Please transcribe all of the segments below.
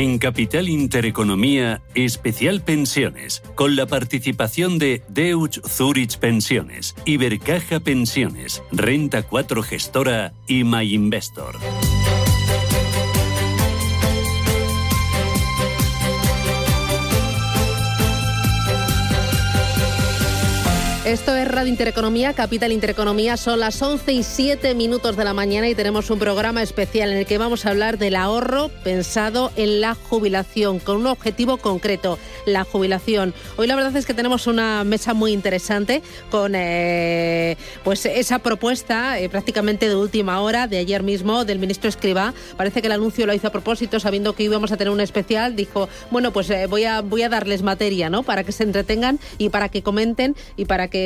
En Capital Intereconomía, especial pensiones, con la participación de Deutsche Zurich Pensiones, Ibercaja Pensiones, Renta 4 Gestora y My Investor. Esto es Radio Intereconomía, Capital Intereconomía. Son las 11 y 7 minutos de la mañana y tenemos un programa especial en el que vamos a hablar del ahorro pensado en la jubilación, con un objetivo concreto, la jubilación. Hoy la verdad es que tenemos una mesa muy interesante con eh, pues esa propuesta eh, prácticamente de última hora, de ayer mismo, del ministro Escribá. Parece que el anuncio lo hizo a propósito, sabiendo que íbamos a tener un especial. Dijo, bueno, pues eh, voy, a, voy a darles materia, ¿no? Para que se entretengan y para que comenten y para que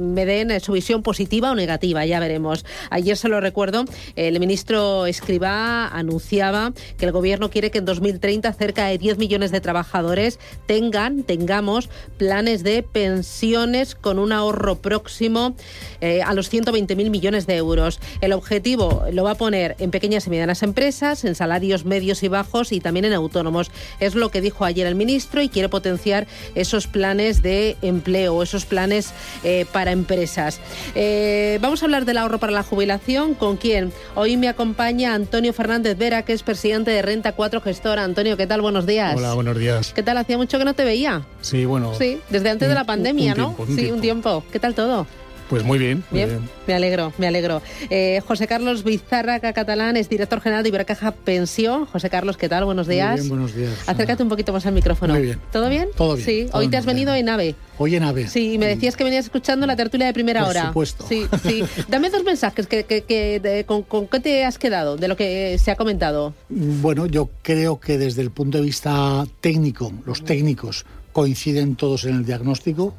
me den su visión positiva o negativa, ya veremos. Ayer se lo recuerdo, el ministro Escribá anunciaba que el gobierno quiere que en 2030 cerca de 10 millones de trabajadores tengan, tengamos planes de pensiones con un ahorro próximo eh, a los 120.000 millones de euros. El objetivo lo va a poner en pequeñas y medianas empresas, en salarios medios y bajos y también en autónomos. Es lo que dijo ayer el ministro y quiere potenciar esos planes de empleo, esos planes eh, para empresas. Eh, vamos a hablar del ahorro para la jubilación. ¿Con quién? Hoy me acompaña Antonio Fernández Vera, que es presidente de Renta 4 Gestora. Antonio, ¿qué tal? Buenos días. Hola, buenos días. ¿Qué tal? Hacía mucho que no te veía. Sí, bueno. Sí, desde antes de la pandemia, ¿no? sí, un tiempo. ¿Qué tal todo? Pues muy bien. bien. Me alegro, me alegro. Eh, José Carlos Bizarraca Catalán es director general de Ibercaja Pensión. José Carlos, ¿qué tal? Buenos días. Muy bien, buenos días. Acércate un poquito más al micrófono. Muy bien. ¿Todo bien? Todo bien. Sí, hoy te has venido en AVE. Hoy en AVE. Sí, y me decías que venías escuchando la tertulia de primera Por hora. supuesto. Sí, sí. Dame dos mensajes. Que, que, con, ¿Con qué te has quedado de lo que se ha comentado? Bueno, yo creo que desde el punto de vista técnico, los técnicos coinciden todos en el diagnóstico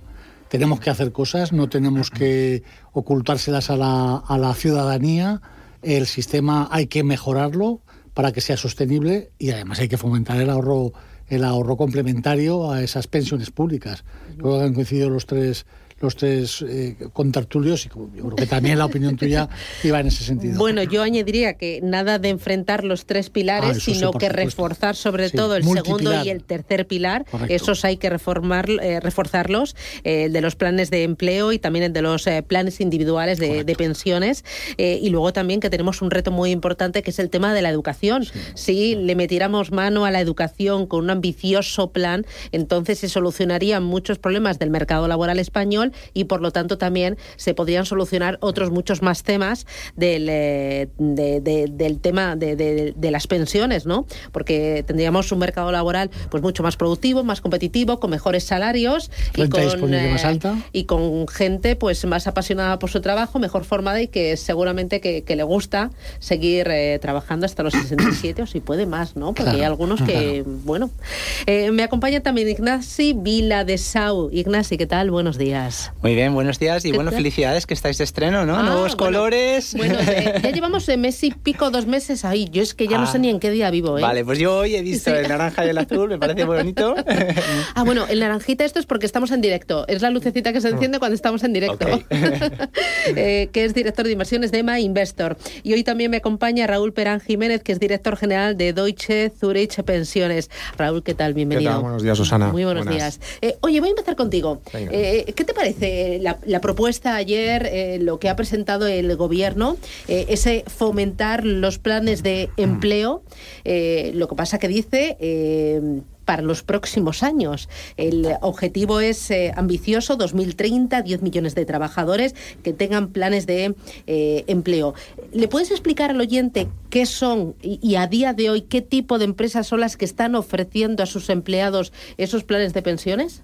tenemos que hacer cosas, no tenemos que ocultárselas a la, a la ciudadanía. El sistema hay que mejorarlo para que sea sostenible y además hay que fomentar el ahorro el ahorro complementario a esas pensiones públicas. Creo que han coincidido los tres los tres eh, contertulios y yo creo que también la opinión tuya iba en ese sentido. Bueno, yo añadiría que nada de enfrentar los tres pilares, Ah, sí, sino que supuesto. reforzar sobre Sí, todo el segundo y el tercer pilar. Correcto. Esos hay que reformar, eh, reforzarlos, eh, el de los planes de empleo y también el de los eh, planes individuales de, de pensiones. Y luego también que tenemos un reto muy importante que es el tema de la educación. Si le metiéramos mano a la educación con un ambicioso plan, entonces se solucionarían muchos problemas del mercado laboral español y por lo tanto también se podrían solucionar otros muchos más temas del, eh, de- de- del tema de, de- las pensiones, ¿no? Porque tendríamos un mercado laboral pues mucho más productivo, más competitivo, con mejores salarios y con, eh, más alta. y con gente pues más apasionada por su trabajo, mejor formada y que seguramente que, que le gusta seguir eh, trabajando hasta los 67 o si puede más, ¿no? Porque hay algunos que, bueno. Eh, me acompaña también Ignasi Vila de Sau. Ignasi, ¿qué tal? Buenos días. Muy bien, buenos días y ¿Qué bueno, tal? felicidades que estáis de estreno, ¿no? Ah, Nuevos bueno, colores. Bueno, eh, ya llevamos eh, mes y pico, dos meses ahí. Yo es que ya no Ah. sé ni en qué día vivo, ¿eh? Vale, pues yo hoy he visto Sí. el naranja y el azul, me parece muy bonito. Ah, bueno, el naranjita esto es porque estamos en directo. Es la lucecita que se enciende cuando estamos en directo. Ok. Eh, que es director de inversiones de EMA Investor. Y hoy también me acompaña Raúl Perán Jiménez, que es director general de Deutsche Zurich Pensiones. Raúl, ¿qué tal? Bienvenido. ¿Qué tal? Buenos días, Susana. Muy buenos Buenas. días. Eh, oye, voy a empezar contigo. Eh, ¿Qué te parece la, la propuesta ayer, eh, lo que ha presentado el gobierno, eh, ese fomentar los planes de empleo? Eh, lo que pasa que dice... eh, para los próximos años. El objetivo es eh, ambicioso, 2030, 10 millones de trabajadores que tengan planes de empleo. ¿Le puedes explicar al oyente qué son y a día de hoy qué tipo de empresas son las que están ofreciendo a sus empleados esos planes de pensiones?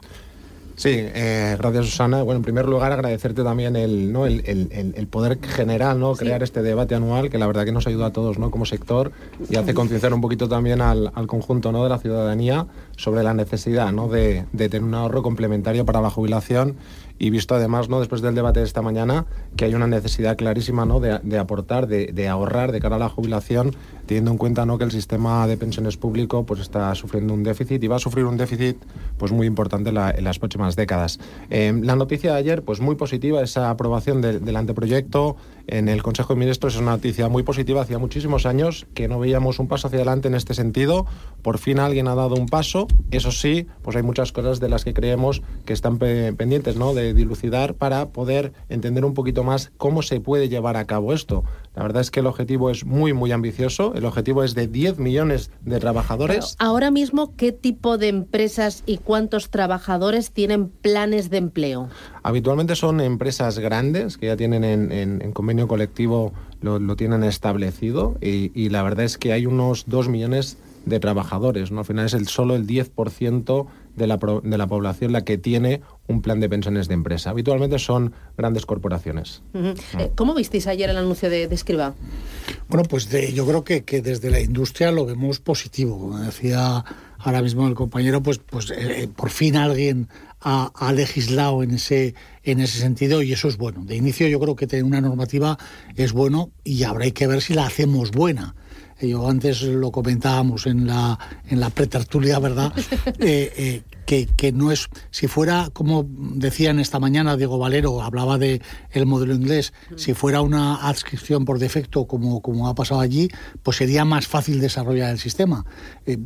Sí, eh, gracias Susana. Bueno, en primer lugar agradecerte también el, ¿no? el, el- el- poder general, ¿no? Sí. crear este debate anual que la verdad que nos ayuda a todos ¿no? como sector y hace concienciar un poquito también al, al conjunto ¿no? de la ciudadanía sobre la necesidad ¿no? de, de tener un ahorro complementario para la jubilación y visto además, ¿no? después del debate de esta mañana, que hay una necesidad clarísima ¿no? de, de aportar, de, de, ahorrar de cara a la jubilación, teniendo en cuenta ¿no? que el sistema de pensiones público pues, está sufriendo un déficit y va a sufrir un déficit pues, muy importante en las próximas décadas. Eh, la noticia de ayer, pues muy positiva, esa aprobación de, del anteproyecto en el Consejo de Ministros es una noticia muy positiva. Hacía muchísimos años que no veíamos un paso hacia adelante en este sentido. Por fin alguien ha dado un paso. Eso sí, pues hay muchas cosas de las que creemos que están pendientes ¿no? de dilucidar para poder entender un poquito más cómo se puede llevar a cabo esto. La verdad es que el objetivo es muy, muy ambicioso. El objetivo es de 10 millones de trabajadores. Pero ahora mismo, ¿qué tipo de empresas y cuántos trabajadores tienen planes de empleo? Habitualmente son empresas grandes que ya tienen en, en, en convenio colectivo, lo, lo tienen establecido y, y, la verdad es que hay unos 2 millones de trabajadores. ¿no? Al final es el, solo el 10% de la, de la población la que tiene un plan de pensiones de empresa. Habitualmente son grandes corporaciones. Uh -huh. ¿Cómo visteis ayer el anuncio de, de Escriba? Bueno, pues de, yo creo que, que, desde la industria lo vemos positivo. Como decía ahora mismo el compañero, pues, pues eh, por fin alguien ha, ha, legislado en ese, en ese sentido y eso es bueno. De inicio yo creo que tener una normativa es bueno y habrá que ver si la hacemos buena. Yo antes lo comentábamos en la, en la pretertulia, ¿verdad? Eh, eh, que, que, no es, si fuera, como decían esta mañana, Diego Valero hablaba de el modelo inglés, si fuera una adscripción por defecto, como, como ha pasado allí, pues sería más fácil desarrollar el sistema. Eh,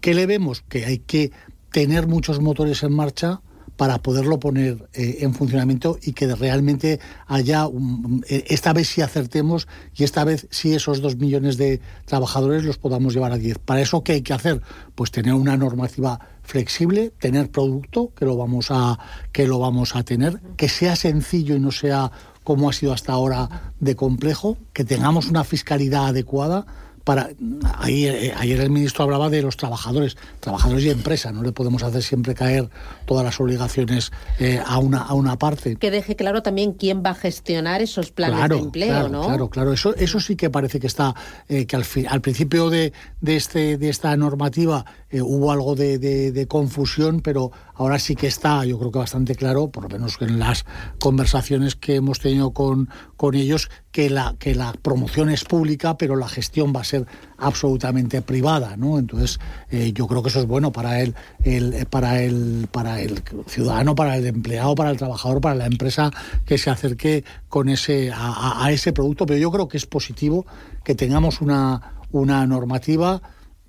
¿Qué le vemos? Que hay que tener muchos motores en marcha, para poderlo poner eh, en funcionamiento y que realmente haya, un, esta vez sí acertemos y esta vez sí esos dos millones de trabajadores los podamos llevar a diez. Para eso, ¿qué hay que hacer? Pues tener una normativa flexible, tener producto, que lo vamos a, que lo vamos a tener, que sea sencillo y no sea como ha sido hasta ahora de complejo, que tengamos una fiscalidad adecuada, para ayer, ayer, el ministro hablaba de los trabajadores, trabajadores y empresa, no le podemos hacer siempre caer todas las obligaciones eh, a una a una parte. Que deje claro también quién va a gestionar esos planes claro, de empleo, claro, ¿no? Claro, claro, eso eso sí que parece que está eh, que al, fin, al principio de, de este de esta normativa eh, hubo algo de, de, de, confusión, pero ahora sí que está, yo creo que bastante claro, por lo menos en las conversaciones que hemos tenido con, con ellos, que la, que la promoción es pública, pero la gestión va a ser absolutamente privada, ¿no? Entonces, eh, yo creo que eso es bueno para el, el, para, el, para el ciudadano, para el empleado, para el trabajador, para la empresa que se acerque con ese, a, a ese producto, pero yo creo que es positivo que tengamos una, una normativa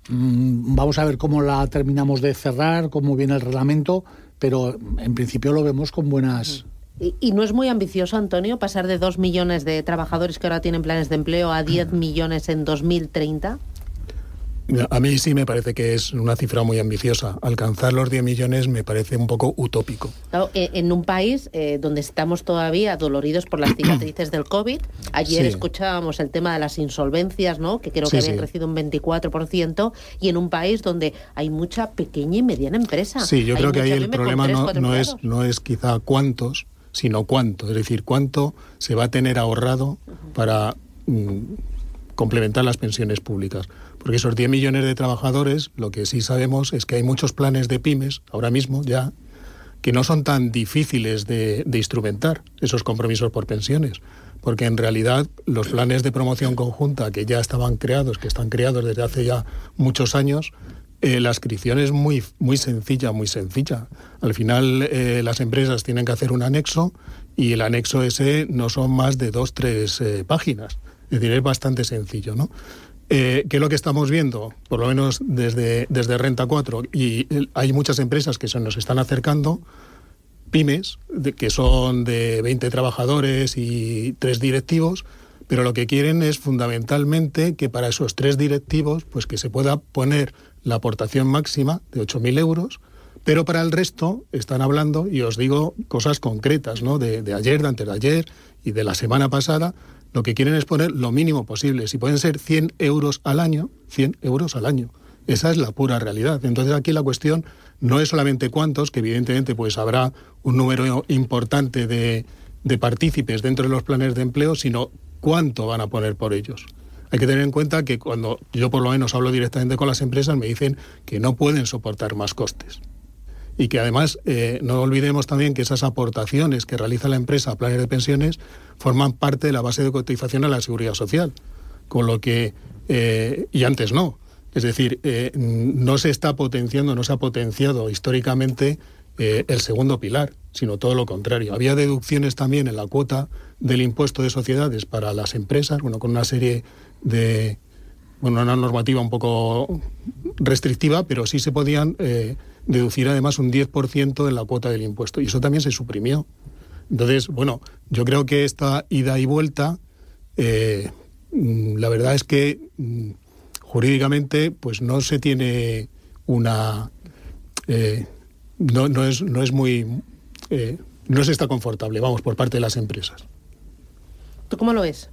Vamos a ver cómo la terminamos de cerrar, cómo viene el reglamento, pero en principio lo vemos con buenas. ¿Y, no es muy ambicioso, Antonio, pasar de dos millones de trabajadores que ahora tienen planes de empleo a 10 millones en 2030? A mí sí me parece que es una cifra muy ambiciosa. Alcanzar los 10 millones me parece un poco utópico. Claro, en un país eh, donde estamos todavía doloridos por las cicatrices del COVID, ayer sí. escuchábamos el tema de las insolvencias, ¿no? que creo que sí, habían sí. crecido un 24%, y en un país donde hay mucha pequeña y mediana empresa. Sí, yo hay creo que ahí el problema tres, no, no, es, no es quizá cuántos, sino cuánto. Es decir, cuánto se va a tener ahorrado para mm, complementar las pensiones públicas. Porque esos 10 millones de trabajadores, lo que sí sabemos es que hay muchos planes de pymes, ahora mismo ya, que no son tan difíciles de, instrumentar, esos compromisos por pensiones. Porque en realidad los planes de promoción conjunta que ya estaban creados, que están creados desde hace ya muchos años, eh, la inscripción es muy, muy sencilla, muy sencilla. Al final eh, las empresas tienen que hacer un anexo y el anexo ese no son más de dos, tres eh, páginas. Es decir, es bastante sencillo, ¿no? Eh, ¿Qué es lo que estamos viendo? Por lo menos desde, desde Renta 4, y hay muchas empresas que se nos están acercando, pymes, que son de 20 trabajadores y tres directivos, pero lo que quieren es fundamentalmente que para esos tres directivos, pues que se pueda poner la aportación máxima de 8.000 euros, pero para el resto están hablando, y os digo cosas concretas, ¿no? De, de ayer, de antes de ayer y de la semana pasada, lo que quieren es poner lo mínimo posible. Si pueden ser 100 euros al año, 100 euros al año. Esa es la pura realidad. Entonces aquí la cuestión no es solamente cuántos, que evidentemente pues habrá un número importante de, de partícipes dentro de los planes de empleo, sino cuánto van a poner por ellos. Hay que tener en cuenta que cuando yo por lo menos hablo directamente con las empresas me dicen que no pueden soportar más costes. Y que además eh, no olvidemos también que esas aportaciones que realiza la empresa a planes de pensiones forman parte de la base de cotización a la seguridad social, con lo que, eh, y antes no, es decir, eh, no se está potenciando, no se ha potenciado históricamente el segundo pilar, sino todo lo contrario. Había deducciones también en la cuota del impuesto de sociedades para las empresas, bueno, con una serie de, bueno, una normativa un poco restrictiva, pero sí se podían deducir además un 10% en la cuota del impuesto. Y eso también se suprimió. Entonces, bueno, yo creo que esta ida y vuelta, eh, mm, la verdad es que mm, jurídicamente, pues no se tiene una. Eh, no, no, es, no es muy. Eh, no se está confortable, vamos, por parte de las empresas. ¿Tú cómo lo ves?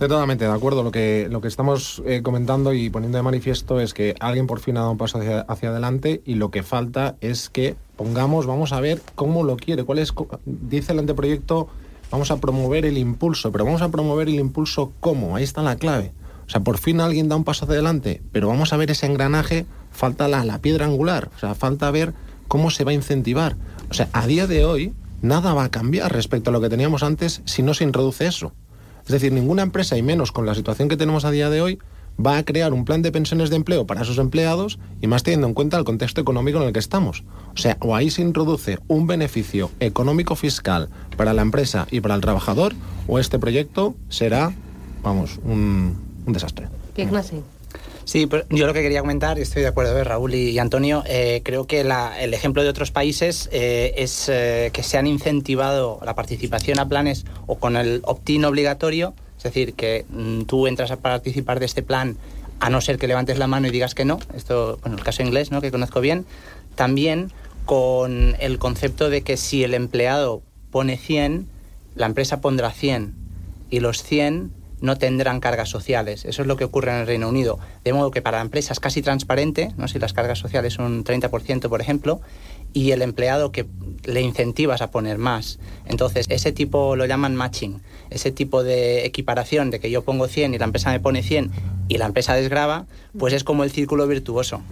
Estoy totalmente de acuerdo. Lo que, lo que estamos eh, comentando y poniendo de manifiesto es que alguien por fin ha dado un paso hacia, adelante y lo que falta es que pongamos, vamos a ver cómo lo quiere, cuál es, dice el anteproyecto, vamos a promover el impulso, pero vamos a promover el impulso cómo, ahí está la clave. O sea, por fin alguien da un paso hacia adelante, pero vamos a ver ese engranaje, falta la, la piedra angular, o sea, falta ver cómo se va a incentivar. O sea, a día de hoy nada va a cambiar respecto a lo que teníamos antes si no se introduce eso. Es decir, ninguna empresa, y menos con la situación que tenemos a día de hoy, va a crear un plan de pensiones de empleo para sus empleados y más teniendo en cuenta el contexto económico en el que estamos. O sea, o ahí se introduce un beneficio económico fiscal para la empresa y para el trabajador, o este proyecto será, vamos, un, desastre. ¿Qué Sí, yo lo que quería comentar, y estoy de acuerdo, ¿eh? Raúl y, Antonio, eh, creo que la, el ejemplo de otros países eh, es eh, que se han incentivado la participación a planes o con el opt-in obligatorio, es decir, que mm, tú entras a participar de este plan a no ser que levantes la mano y digas que no, esto, bueno, el caso inglés, ¿no? que conozco bien, también con el concepto de que si el empleado pone 100, la empresa pondrá 100 y los 100 no tendrán cargas sociales. Eso es lo que ocurre en el Reino Unido. De modo que para la empresa es casi transparente, ¿no? si las cargas sociales son un 30%, por ejemplo, y el empleado que le incentivas a poner más. Entonces, ese tipo lo llaman matching, ese tipo de equiparación de que yo pongo 100 y la empresa me pone 100 y la empresa desgrava, pues es como el círculo virtuoso.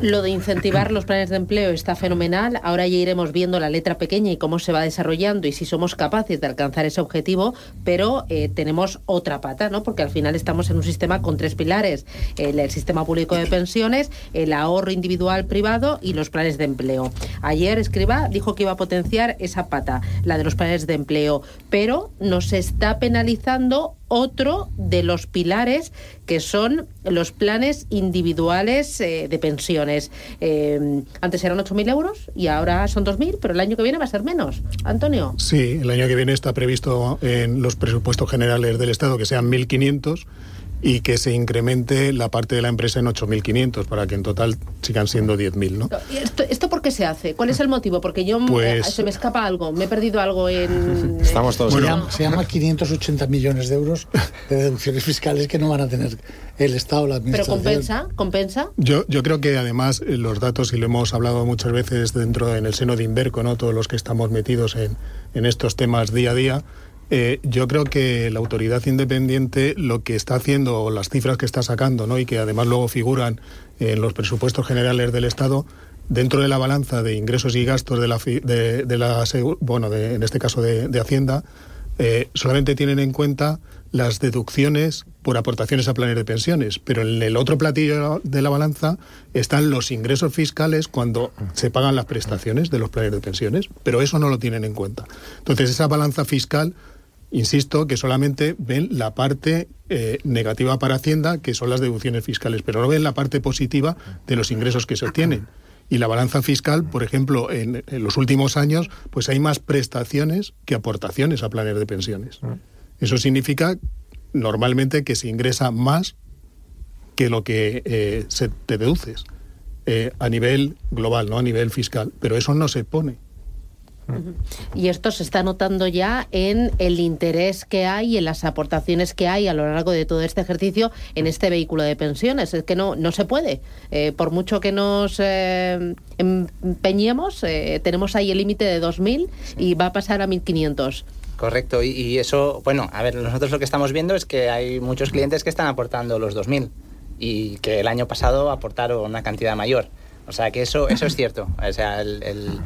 Lo de incentivar los planes de empleo está fenomenal. Ahora ya iremos viendo la letra pequeña y cómo se va desarrollando y si somos capaces de alcanzar ese objetivo, pero eh, tenemos otra pata, ¿no? Porque al final estamos en un sistema con tres pilares: el, el, sistema público de pensiones, el ahorro individual privado y los planes de empleo. Ayer Escriba dijo que iba a potenciar esa pata, la de los planes de empleo, pero nos está penalizando otro de los pilares que son los planes individuales eh, de pensiones. Eh, antes eran 8.000 euros y ahora son 2.000, pero el año que viene va a ser menos. Antonio. Sí, el año que viene está previsto en los presupuestos generales del Estado que sean 1.500 y que se incremente la parte de la empresa en 8.500 para que en total sigan siendo 10.000, ¿no? ¿Esto, ¿Esto por qué se hace? ¿Cuál es el motivo? Porque yo pues, eh, se me escapa algo, me he perdido algo en... Estamos todos... Bueno, se, llama, se llama 580 millones de euros de deducciones fiscales que no van a tener el Estado, la Administración. ¿Pero compensa? ¿Compensa? Yo, yo creo que además eh, los datos, y lo hemos hablado muchas veces dentro en el seno de Inverco, ¿no? todos los que estamos metidos en, en estos temas día a día, eh, yo creo que la autoridad independiente lo que está haciendo, las cifras que está sacando, ¿no? y que además luego figuran en los presupuestos generales del Estado, dentro de la balanza de ingresos y gastos de la, de, de la bueno, de, en este caso de, de Hacienda, eh, solamente tienen en cuenta las deducciones por aportaciones a planes de pensiones, pero en el otro platillo de la balanza están los ingresos fiscales cuando se pagan las prestaciones de los planes de pensiones, pero eso no lo tienen en cuenta. Entonces, esa balanza fiscal Insisto que solamente ven la parte eh, negativa para Hacienda, que son las deducciones fiscales, pero no ven la parte positiva de los ingresos que se obtienen. Y la balanza fiscal, por ejemplo, en, en los últimos años, pues hay más prestaciones que aportaciones a planes de pensiones. Eso significa normalmente que se ingresa más que lo que eh, se te deduces eh, a nivel global, no a nivel fiscal. Pero eso no se pone. Y esto se está notando ya en el interés que hay, en las aportaciones que hay a lo largo de todo este ejercicio en este vehículo de pensiones. Es que no, no se puede. Eh, por mucho que nos eh, empeñemos, eh, tenemos ahí el límite de 2.000 y va a pasar a 1.500. Correcto, y, eso, bueno, a ver, nosotros lo que estamos viendo es que hay muchos clientes que están aportando los 2.000 y que el año pasado aportaron una cantidad mayor. O sea que eso, eso es cierto. O sea, el,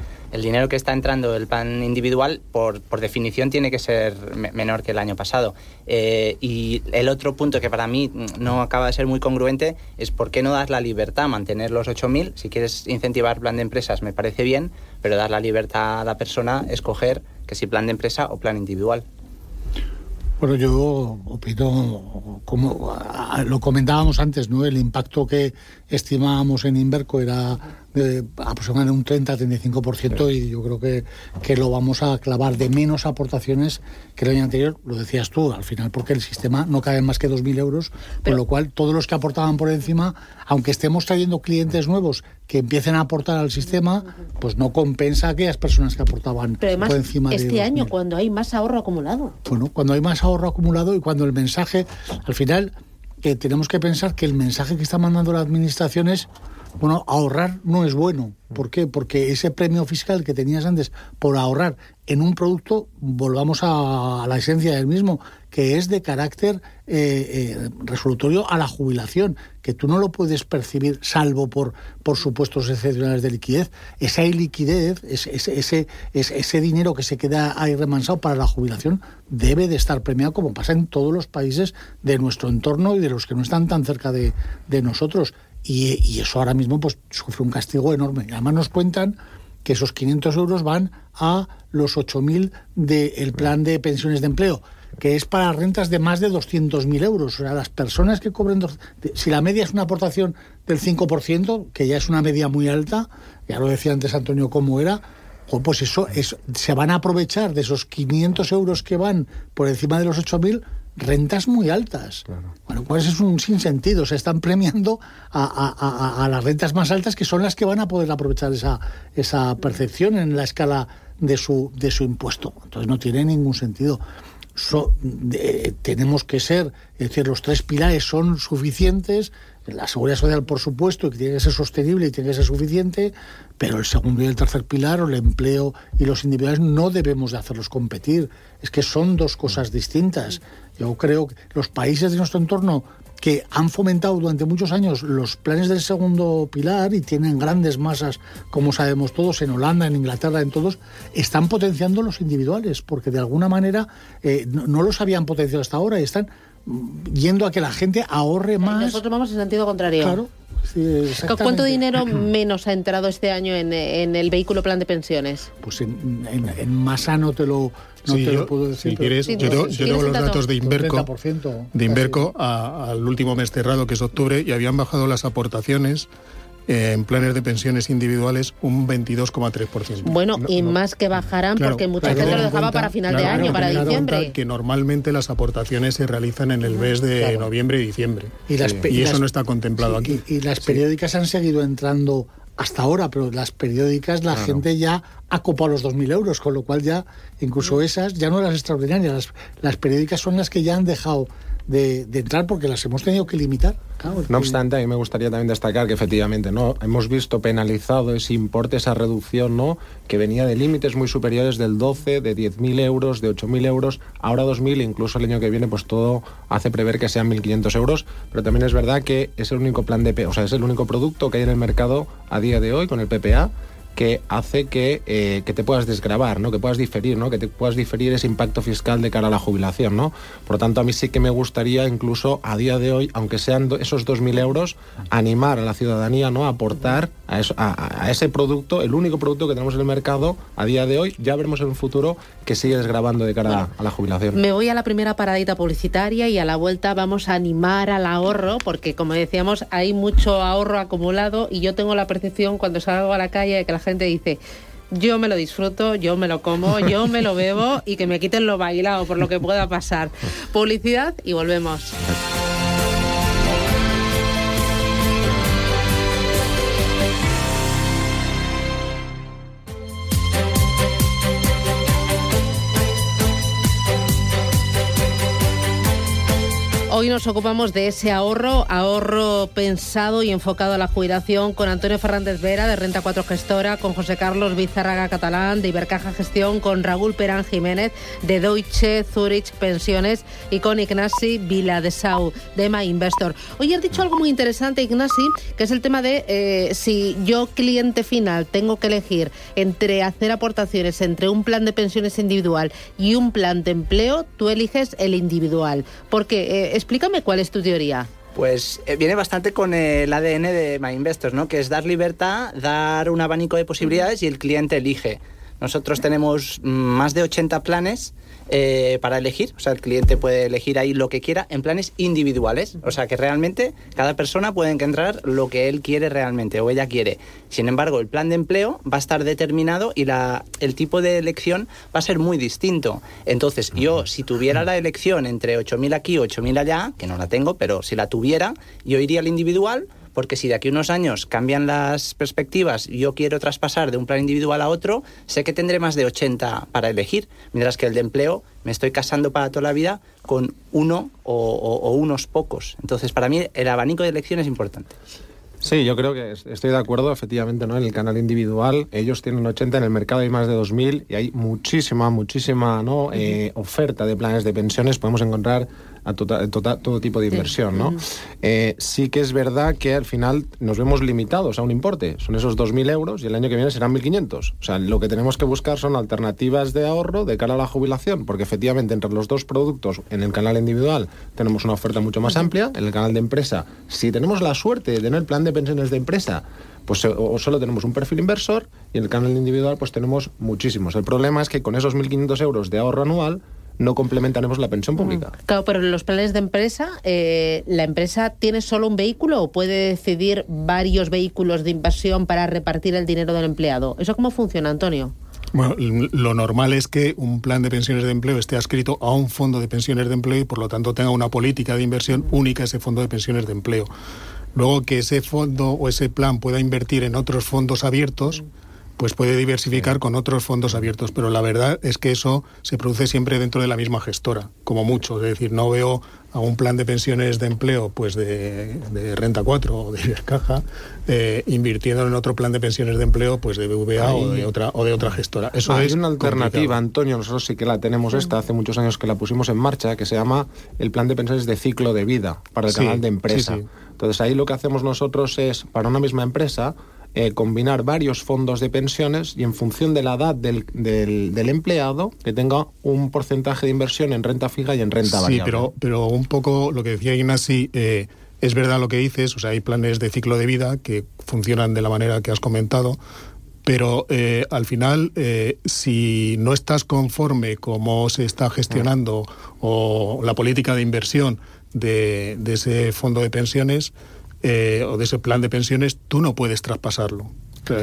dinero que está entrando del plan individual, por, por definición, tiene que ser menor que el año pasado. Eh, y el otro punto que para mí no acaba de ser muy congruente es por qué no das la libertad a mantener los 8.000. Si quieres incentivar plan de empresas, me parece bien, pero dar la libertad a la persona, escoger que si plan de empresa o plan individual. Bueno, yo opino, como lo comentábamos antes, ¿no? El impacto que estimábamos en Inverco era de aproximadamente un 30-35% y yo creo que, que lo vamos a clavar de menos aportaciones que el año anterior, lo decías tú, al final porque el sistema no cabe más que 2.000 euros, con lo cual todos los que aportaban por encima, aunque estemos trayendo clientes nuevos que empiecen a aportar al sistema, pues no compensa a aquellas personas que aportaban por encima este de año cuando hay más ahorro acumulado. Bueno, cuando hay más ahorro acumulado y cuando el mensaje, al final, que tenemos que pensar que el mensaje que está mandando la administración es bueno, ahorrar no es bueno. ¿Por qué? Porque ese premio fiscal que tenías antes por ahorrar en un producto, volvamos a, la esencia del mismo, que es de carácter eh, eh, resolutorio a la jubilación, que tú no lo puedes percibir salvo por, por supuestos excepcionales de liquidez. Esa liquidez, ese, ese, ese, dinero que se queda ahí remansado para la jubilación, debe de estar premiado como pasa en todos los países de nuestro entorno y de los que no están tan cerca de, de nosotros. Y, eso ahora mismo pues sufre un castigo enorme. Además nos cuentan que esos 500 euros van a los 8.000 del plan de pensiones de empleo, que es para rentas de más de 200.000 euros. O sea, las personas que cobren... si la media es una aportación del 5%, que ya es una media muy alta, ya lo decía antes Antonio cómo era, pues eso, eso se van a aprovechar de esos 500 euros que van por encima de los 8.000 rentas muy altas. Bueno, pues es un sinsentido. Se están premiando a, las rentas más altas que son las que van a poder aprovechar esa, esa percepción en la escala de su, de su impuesto. Entonces no tiene ningún sentido. tenemos que ser, es decir, los tres pilares son suficientes, la seguridad social por supuesto, y que tiene que ser sostenible y tiene que ser suficiente, pero el segundo y el tercer pilar, o el empleo y los individuales, no debemos de hacerlos competir. Es que son dos cosas distintas. Yo creo que los países de nuestro entorno que han fomentado durante muchos años los planes del segundo pilar y tienen grandes masas, como sabemos todos, en Holanda, en Inglaterra, en todos, están potenciando los individuales, porque de alguna manera eh, no, los habían potenciado hasta ahora y están yendo a que la gente ahorre más. Nosotros vamos en sentido contrario. Claro. ¿Cuánto dinero menos ha entrado este año en, el vehículo plan de pensiones? Pues en, en masa no te lo no te lo puedo decir. Si quieres, yo, tengo los datos de Inverco, de Inverco al último mes cerrado, que es octubre, y habían bajado las aportaciones en planes de pensiones individuales un 22,3%. Bueno, y más que bajarán porque mucha gente lo dejaba para final de año, para diciembre. Que normalmente las aportaciones se realizan en el mes de noviembre y diciembre. Y, eso no está contemplado aquí. Y, las periódicas han seguido entrando hasta ahora, pero las periódicas la gente ya ha copado los 2.000 euros, con lo cual ya incluso mm. esas, ya no las extraordinarias, las, las periódicas son las que ya han dejado de, entrar porque las hemos tenido que limitar. no obstante, a mí me gustaría también destacar que efectivamente no hemos visto penalizado ese importe, esa reducción, ¿no? que venía de límites muy superiores del 12, de 10.000 euros, de 8.000 euros, ahora 2.000, incluso el año que viene, pues todo hace prever que sean 1.500 euros, pero también es verdad que es el único plan de, o sea, es el único producto que hay en el mercado a día de hoy con el PPA que hace que, eh, que, te puedas desgravar, ¿no? que puedas diferir, ¿no? que te puedas diferir ese impacto fiscal de cara a la jubilación. ¿no? Por lo tanto, a mí sí que me gustaría incluso a día de hoy, aunque sean esos 2.000 euros, animar a la ciudadanía ¿no? a aportar a, ese producto, el único producto que tenemos en el mercado a día de hoy. Ya veremos en un futuro que sigue desgrabando de cara a la jubilación. Me voy a la primera paradita publicitaria y a la vuelta vamos a animar al ahorro, porque como decíamos, hay mucho ahorro acumulado y yo tengo la percepción cuando salgo a la calle de que la gente dice, yo me lo disfruto, yo me lo como, yo me lo bebo y que me quiten lo bailado por lo que pueda pasar. Publicidad y volvemos. Hoy nos ocupamos de ese ahorro, ahorro pensado y enfocado a la jubilación con Antonio Fernández Vera de Renta 4 Gestora, con José Carlos Bizarraga Catalán de Ibercaja Gestión, con Raúl Perán Jiménez de Deutsche Zurich Pensiones y con Ignasi Viladesau de My Investor. Hoy has dicho algo muy interesante, Ignasi, que es el tema de eh, si yo, cliente final, tengo que elegir entre hacer aportaciones entre un plan de pensiones individual y un plan de empleo, tú eliges el individual. Porque eh, explícame cuál es tu teoría. Pues eh, viene bastante con el ADN de My Investors, ¿no? Que es dar libertad, dar un abanico de posibilidades y el cliente elige. Nosotros tenemos más de 80 planes eh, para elegir. O sea, el cliente puede elegir ahí lo que quiera en planes individuales. O sea, que realmente cada persona puede encontrar lo que él quiere realmente o ella quiere. Sin embargo, el plan de empleo va a estar determinado y la, el tipo de elección va a ser muy distinto. Entonces, yo, si tuviera la elección entre 8.000 aquí o 8.000 allá, que no la tengo, pero si la tuviera, yo iría al individual porque si de aquí a unos años cambian las perspectivas yo quiero traspasar de un plan individual a otro, sé que tendré más de 80 para elegir, mientras que el de empleo me estoy casando para toda la vida con uno o, unos pocos. Entonces, para mí el abanico de elección es importante. Sí, yo creo que estoy de acuerdo, efectivamente, ¿no? En el canal individual, ellos tienen 80, en el mercado hay más de 2.000 y hay muchísima, muchísima ¿no? Eh, oferta de planes de pensiones. Podemos encontrar a tota, tota, todo tipo de inversión, ¿no? Eh, sí que es verdad que al final nos vemos limitados a un importe. Son esos 2.000 euros y el año que viene serán 1.500. O sea, lo que tenemos que buscar son alternativas de ahorro de cara a la jubilación, porque efectivamente entre los dos productos, en el canal individual tenemos una oferta mucho más amplia, en el canal de empresa, si tenemos la suerte de tener plan de pensiones de empresa, pues o solo tenemos un perfil inversor y en el canal individual pues tenemos muchísimos. El problema es que con esos 1.500 euros de ahorro anual no complementaremos la pensión pública. Claro, pero en los planes de empresa, eh, ¿la empresa tiene solo un vehículo o puede decidir varios vehículos de inversión para repartir el dinero del empleado? ¿Eso cómo funciona, Antonio? Bueno, lo normal es que un plan de pensiones de empleo esté adscrito a un fondo de pensiones de empleo y por lo tanto tenga una política de inversión única ese fondo de pensiones de empleo. Luego que ese fondo o ese plan pueda invertir en otros fondos abiertos, pues puede diversificar con otros fondos abiertos. Pero la verdad es que eso se produce siempre dentro de la misma gestora, como mucho. Es decir, no veo a un plan de pensiones de empleo pues de, Renta 4 o de Caja eh, invirtiendo en otro plan de pensiones de empleo pues de BVA o de otra o de otra gestora. Eso Hay es una alternativa, Antonio, nosotros sí que la tenemos esta, hace muchos años que la pusimos en marcha, que se llama el plan de pensiones de ciclo de vida para el canal de empresa. Entonces ahí lo que hacemos nosotros es, para una misma empresa, eh, combinar varios fondos de pensiones y en función de la edad del, del, empleado que tenga un porcentaje de inversión en renta fija y en renta variable. Sí, pero, pero un poco lo que decía Ignasi, eh, es verdad lo que dices, o sea, hay planes de ciclo de vida que funcionan de la manera que has comentado, pero eh, al final, si no estás conforme cómo se está gestionando o la política de inversión de, de ese fondo de pensiones, eh, o de ese plan de pensiones, tú no puedes traspasarlo.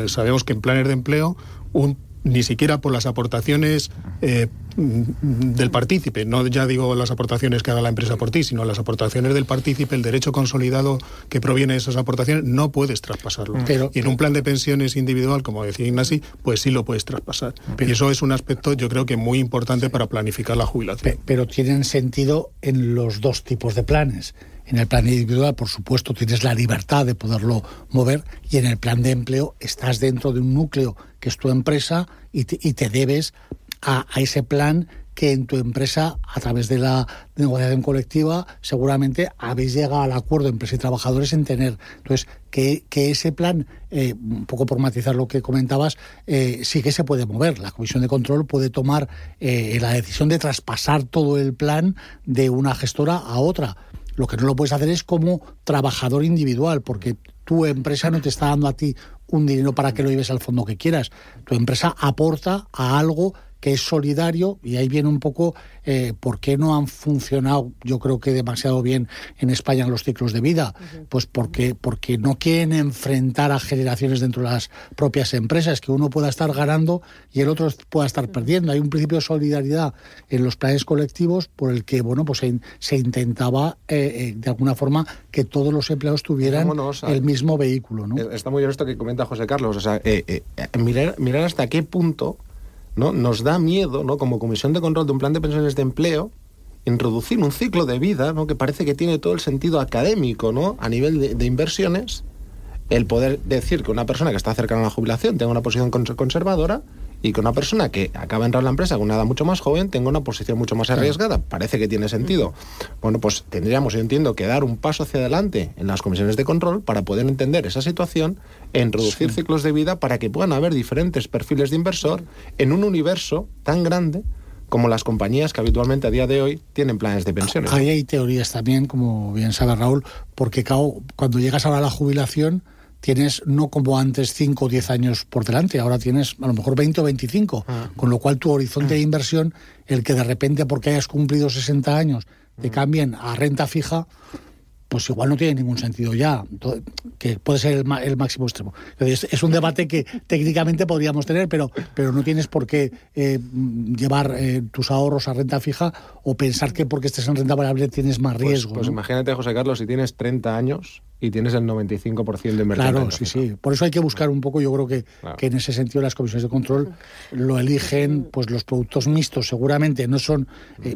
sabemos que en planes de empleo, un, ni siquiera por las aportaciones eh, del partícipe, no ya digo las aportaciones que haga la empresa por ti, sino las aportaciones del partícipe, el derecho consolidado que proviene de esas aportaciones, no puedes traspasarlo. y en un plan de pensiones individual, como decía Ignasi, pues sí lo puedes traspasar. y eso es un aspecto, yo creo que muy importante para planificar la jubilación. Pero tienen sentido en los dos tipos de planes en el plan individual, por supuesto, tienes la libertad de poderlo mover y en el plan de empleo estás dentro de un núcleo que es tu empresa y te, debes a, ese plan que en tu empresa, a través de la negociación colectiva, seguramente habéis llegado al acuerdo empresa y trabajadores en tener. Entonces, que, ese plan, eh, un poco por matizar lo que comentabas, eh, sí que se puede mover. La Comisión de Control puede tomar eh, la decisión de traspasar todo el plan de una gestora a otra lo que no lo puedes hacer es como trabajador individual, porque tu empresa no te está dando a ti un dinero para que lo lleves al fondo que quieras. Tu empresa aporta a algo que es solidario y ahí viene un poco eh, por qué no han funcionado, yo creo que demasiado bien en España los ciclos de vida. Pues porque, porque no quieren enfrentar a generaciones dentro de las propias empresas, que uno pueda estar ganando y el otro pueda estar perdiendo. Hay un principio de solidaridad en los planes colectivos por el que bueno pues se, intentaba eh, eh, de alguna forma que todos los empleados tuvieran el mismo vehículo. ¿no? Está muy bien esto que comenta José Carlos. O sea, mirar, mirar hasta qué punto ¿no? Nos da miedo, ¿no? como Comisión de Control de un Plan de Pensiones de Empleo, introducir un ciclo de vida ¿no? que parece que tiene todo el sentido académico ¿no? a nivel de, de inversiones, el poder decir que una persona que está cercana a la jubilación tenga una posición cons- conservadora y que una persona que acaba de entrar en la empresa con una edad mucho más joven tenga una posición mucho más arriesgada. Parece que tiene sentido. Bueno, pues tendríamos, yo entiendo, que dar un paso hacia adelante en las comisiones de control para poder entender esa situación e introducir ciclos de vida para que puedan haber diferentes perfiles de inversor en un universo tan grande como las compañías que habitualmente a día de hoy tienen planes de pensiones. Ahí hay teorías también, como bien sabe Raúl, porque cuando llegas ahora a la jubilación tienes no como antes 5 o 10 años por delante, ahora tienes a lo mejor 20 o 25, con lo cual tu horizonte de inversión, el que de repente porque hayas cumplido 60 años te cambien a renta fija, pues igual no tiene ningún sentido ya, que puede ser el, ma- el máximo extremo. Entonces, es un debate que técnicamente podríamos tener, pero, pero no tienes por qué eh, llevar eh, tus ahorros a renta fija o pensar que porque estés en renta variable tienes más Pues, riesgo. pues ¿no? imagínate, José Carlos, si tienes 30 años y tienes el 95% de inversión. Claro, sí, sí. Por eso hay que buscar un poco, yo creo que, Claro. que en ese sentido las comisiones de control lo eligen, pues los productos mixtos seguramente no son, eh,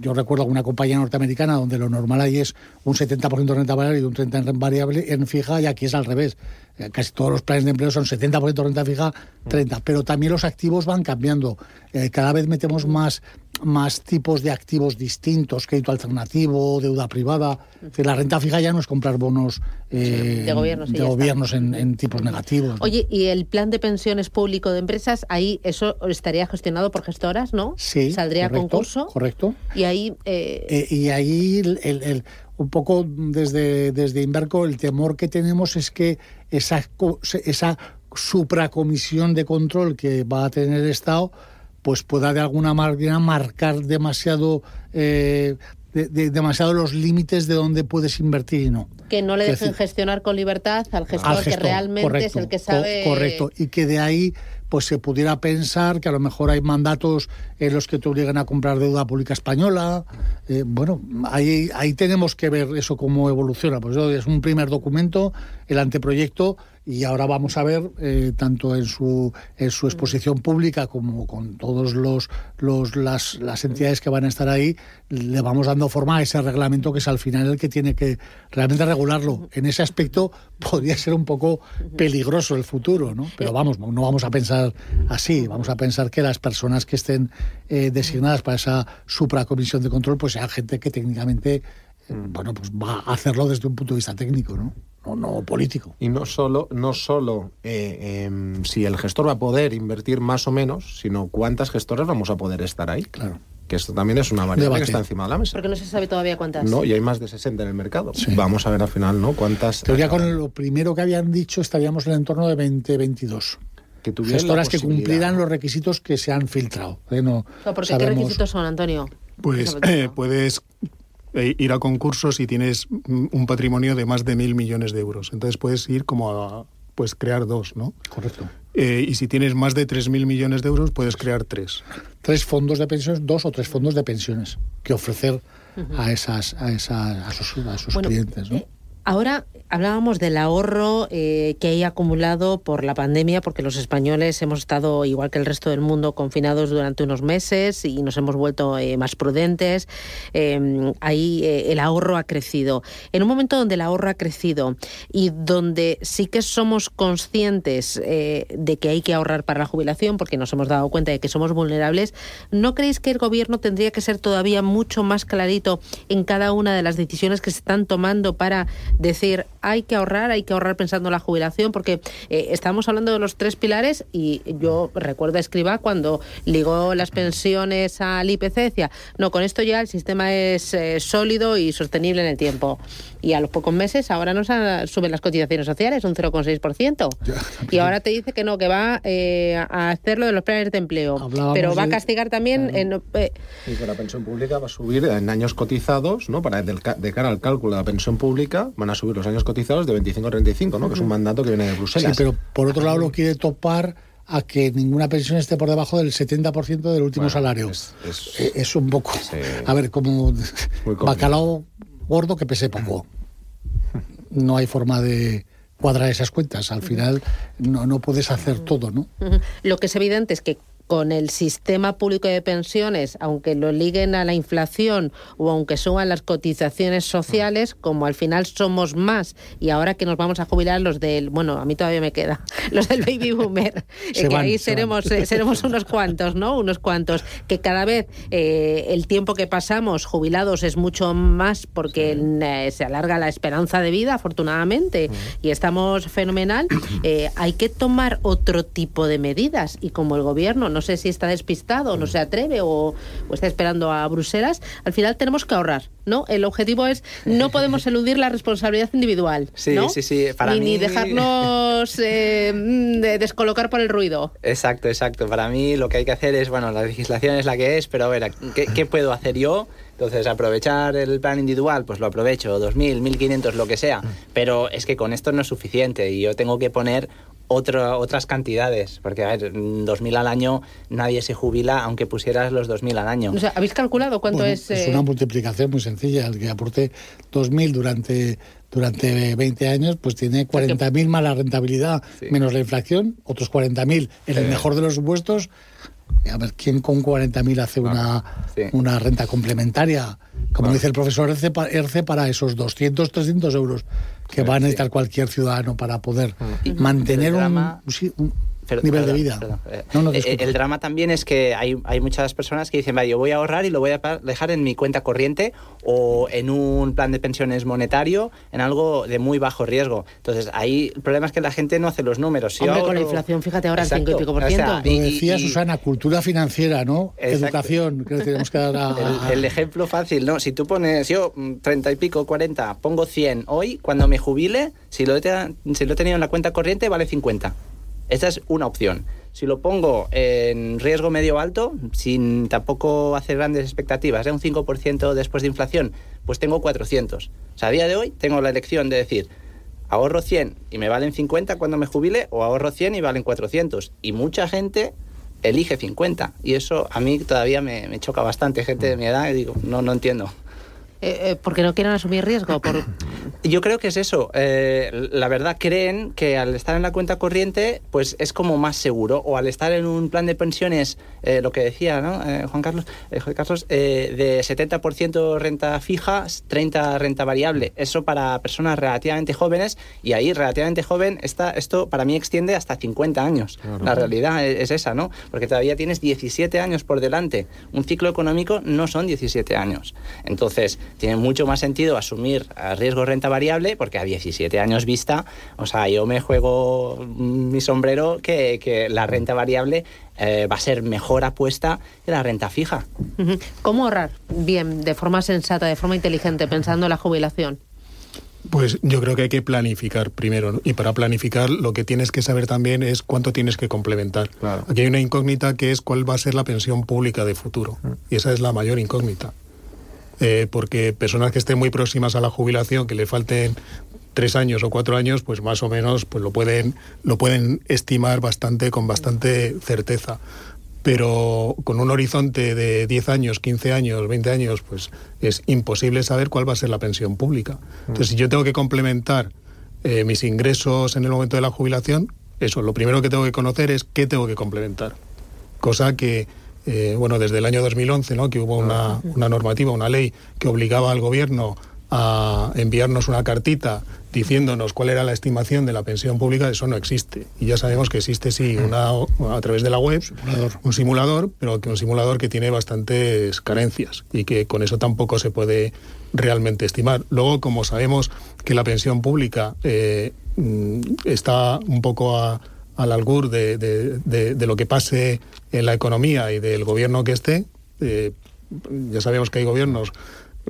yo recuerdo alguna compañía norteamericana donde lo normal ahí es un 70% de renta variable y un 30% en variable en fija y aquí es al revés. Eh, Casi todos los planes de empleo son 70% renta fija, 30%. Pero también los activos van cambiando. Eh, cada vez metemos más, más tipos de activos distintos, crédito alternativo, deuda privada. Es decir, la renta fija ya no es comprar bonos eh, de gobiernos de gobiernos en, en tipos negativos. Oye, ¿y el plan de pensiones público de empresas? Ahí eso estaría gestionado por gestoras, ¿no? Sí, Saldría a correcto, concurso. Correcto. Y ahí... eh, Eh, y ahí el, el- el- un poco desde, desde Inverco el temor que tenemos es que esa, esa supracomisión de control que va a tener el Estado pues pueda de alguna manera marcar demasiado eh, de- de- demasiado los límites de dónde puedes invertir y no. que no le dejen decir, gestionar con libertad al gestor, al que realmente correcto, es el que co- sabe... correcto. Y que de ahí pues se pudiera pensar que a lo mejor hay mandatos en los que te obligan a comprar deuda pública española. Eh, bueno ahí ahí tenemos que ver eso cómo evoluciona. Pues eso es un primer documento el anteproyecto y ahora vamos a ver eh, tanto en su en su exposición pública como con todos los los las, las entidades que van a estar ahí le vamos dando forma a ese reglamento que es al final el que tiene que realmente regularlo. En ese aspecto podría ser un poco peligroso el futuro no pero vamos no vamos a pensar así. Vamos a pensar que las personas que estén eh, designadas para esa supracomisión de control pues sean gente que técnicamente eh, bueno pues va a hacerlo desde un punto de vista técnico no no, no político Y no solo, no solo eh, em, si el gestor va a poder invertir más o menos, sino cuántas gestoras vamos a poder estar ahí. Claro. Que esto también es una variable que está encima de la mesa. Porque no se sabe todavía cuántas. No, y hay más de 60 en el mercado. Vamos a ver al final, ¿no? Cuántas. teoría con lo primero que habían dicho estaríamos en el entorno de 2022 que tuvieran la gestoras que cumplieran los requisitos que se han filtrado ¿eh? no porque ¿Qué sabemos- requisitos son, Antonio? Pues eh, puedes ir a concursos si tienes mm, un patrimonio de más de mil millones de euros. Entonces puedes ir como a pues crear dos, ¿no? correcto Eh, y si tienes más de tres mil millones de euros, puedes crear tres. tres fondos de pensiones, dos o tres fondos de pensiones que ofrecer a esas a esa, a sus, a sus Bueno, clientes, ¿no? eh, Ahora hablábamos del ahorro eh, que hay acumulado por la pandemia, porque los españoles hemos estado, igual que el resto del mundo, confinados durante unos meses y nos hemos vuelto eh, más prudentes. Eh, ahí eh, el ahorro ha crecido. En un momento donde el ahorro ha crecido y donde sí que somos conscientes de que hay que ahorrar para la jubilación, porque nos hemos dado cuenta de que somos vulnerables, ¿no creéis que el gobierno tendría que ser todavía mucho más clarito en cada una de las decisiones que se están tomando para decir hay que ahorrar, hay que ahorrar pensando en la jubilación? Porque eh, estamos hablando de los tres pilares y yo recuerdo a Escriba cuando ligó las pensiones al IPC, decía, no, con esto ya el sistema es eh, sólido y sostenible en el tiempo. Y a los pocos meses ahora nos ha- suben las cotizaciones sociales un 0,6%. Y ahora te dice que no, que va eh, a hacer lo de los planes de empleo. Hablábamos pero va a castigar también... en- eh, Y que la pensión pública va a subir en años cotizados, ¿no? Para del de cara al cálculo de la pensión pública, van a subir los años cotizados de 25 a 35, ¿no? Que es un mandato que viene de Sí, Bruselas. pero por otro lado lo quiere topar a que ninguna pensión esté por debajo del 70% del último Bueno, salario. es- es- Eh, es un poco, Sí. a ver, como bacalao gordo que pese poco. No hay forma de cuadrar esas cuentas. Al final no, no puedes hacer todo, ¿no? Lo que es evidente es que con el sistema público de pensiones, aunque lo liguen a la inflación o aunque suban las cotizaciones sociales, como al final somos más y ahora que nos vamos a jubilar los del, bueno, a mí todavía me queda, los del baby boomer, eh, que ahí seremos, eh, seremos unos cuantos, ¿no? Unos cuantos, que cada vez eh, el tiempo que pasamos jubilados es mucho más porque se alarga la esperanza de vida, afortunadamente, y estamos fenomenal, hay que tomar otro tipo de medidas y como el gobierno no no sé si está despistado, no se atreve o, está esperando a Bruselas, al final tenemos que ahorrar, ¿no? El objetivo es, no podemos eludir la responsabilidad individual, sí, Sí, sí, para ni, mí... ni dejarnos eh, descolocar por el ruido. Exacto, exacto. Para mí lo que hay que hacer es, bueno, la legislación es la que es, pero a ver, ¿qué, qué puedo hacer yo? Entonces, aprovechar el plan individual, pues lo aprovecho, 2.000, 1.500, lo que sea. Pero es que con esto no es suficiente y yo tengo que poner otras cantidades, porque a ver, 2.000 al año nadie se jubila aunque pusieras los 2.000 al año. O sea, ¿habéis calculado cuánto es? Es una eh? multiplicación muy sencilla. El que aporte 2.000 durante durante 20 años, pues tiene 40.000 más la rentabilidad, menos la inflación, otros 40.000 en el mejor de los supuestos. A ver, ¿quién con 40.000 hace una, una renta complementaria? Como dice el profesor Erce, para esos 200, 300 euros que va a necesitar cualquier ciudadano para poder mantener un, nivel de vida. Eh, eh, el drama también es que hay, hay muchas personas que dicen, vaya, yo voy a ahorrar y lo voy a dejar en mi cuenta corriente o en un plan de pensiones monetario, en algo de muy bajo riesgo. Entonces, ahí el problema es que la gente no hace los números. Hombre, con la inflación, fíjate ahora el 5 y pico por ciento. Lo decía Susana, cultura financiera, ¿no? Educación, que tenemos que dar a... El, ejemplo fácil, ¿no? Si tú pones, yo 30 y pico, 40, pongo 100 hoy, cuando me jubile, si lo, he, si lo he tenido en la cuenta corriente, vale 50. Esta es una opción. Si lo pongo en riesgo medio alto, sin tampoco hacer grandes expectativas, ¿eh? un 5% después de inflación, pues tengo 400. O sea, a día de hoy tengo la elección de decir, ahorro 100 y me valen 50 cuando me jubile, o ahorro 100 y valen 400. Y mucha gente elige 50. Y eso a mí todavía me, me choca bastante, gente de mi edad, y digo, no, no entiendo. Eh, eh, porque no quieren asumir riesgo. Por... Yo creo que es eso. Eh, la verdad, creen que al estar en la cuenta corriente, pues es como más seguro. O al estar en un plan de pensiones, lo que decía ¿no? Juan Carlos, Juan Carlos de 70% renta fija, 30% renta variable. Eso para personas relativamente jóvenes. Y ahí, relativamente joven, está, esto para mí extiende hasta 50 años. La realidad es, es esa, ¿no? Porque todavía tienes 17 años por delante. Un ciclo económico no son 17 años. Entonces, tiene mucho más sentido asumir riesgo renta variable, porque a 17 años vista, o sea, yo me juego mi sombrero que, que la renta variable eh, va a ser mejor apuesta que la renta fija. ¿Cómo ahorrar bien, de forma sensata, de forma inteligente, pensando en la jubilación? Pues yo creo que hay que planificar primero. Y para planificar lo que tienes que saber también es cuánto tienes que complementar. Aquí hay una incógnita que es cuál va a ser la pensión pública de futuro. Mm. Y esa es la mayor incógnita. Eh, porque personas que estén muy próximas a la jubilación, que le falten tres años o cuatro años, pues más o menos pues lo pueden, lo pueden estimar bastante, con bastante certeza. Pero con un horizonte de 10 años, 15 años, 20 años, pues es imposible saber cuál va a ser la pensión pública. Entonces, si yo tengo que complementar eh, mis ingresos en el momento de la jubilación, eso, lo primero que tengo que conocer es qué tengo que complementar. Cosa que, eh, bueno, desde el año 2011, ¿no? que hubo una, una, normativa, una ley que obligaba al gobierno a enviarnos una cartita diciéndonos cuál era la estimación de la pensión pública, eso no existe. Y ya sabemos que existe, sí, una, a través de la web, un simulador, pero que un simulador que tiene bastantes carencias y que con eso tampoco se puede realmente estimar. Luego, como sabemos que la pensión pública eh, mm, está un poco a al albur de, de, lo que pase en la economía y del gobierno que esté. Eh, ya sabemos que hay gobiernos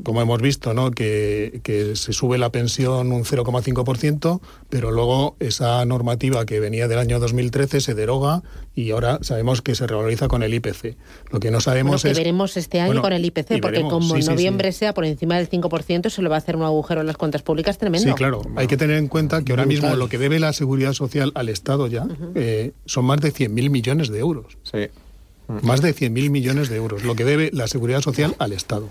como hemos visto, ¿no? que, se sube la pensión un 0,5%, pero luego esa normativa que venía del año 2013 se deroga y ahora sabemos que se revaloriza con el IPC. Lo que no sabemos bueno, que veremos este año con el IPC, porque como en noviembre sea por encima del 5%, se le va a hacer un agujero en las cuentas públicas tremendo. Sí, claro. Hay que tener en cuenta que ahora mismo lo que debe la Seguridad Social al Estado ya eh, son más de 100.000 millones de euros. Sí. Más de 100.000 millones de euros, lo que debe la Seguridad Social al Estado.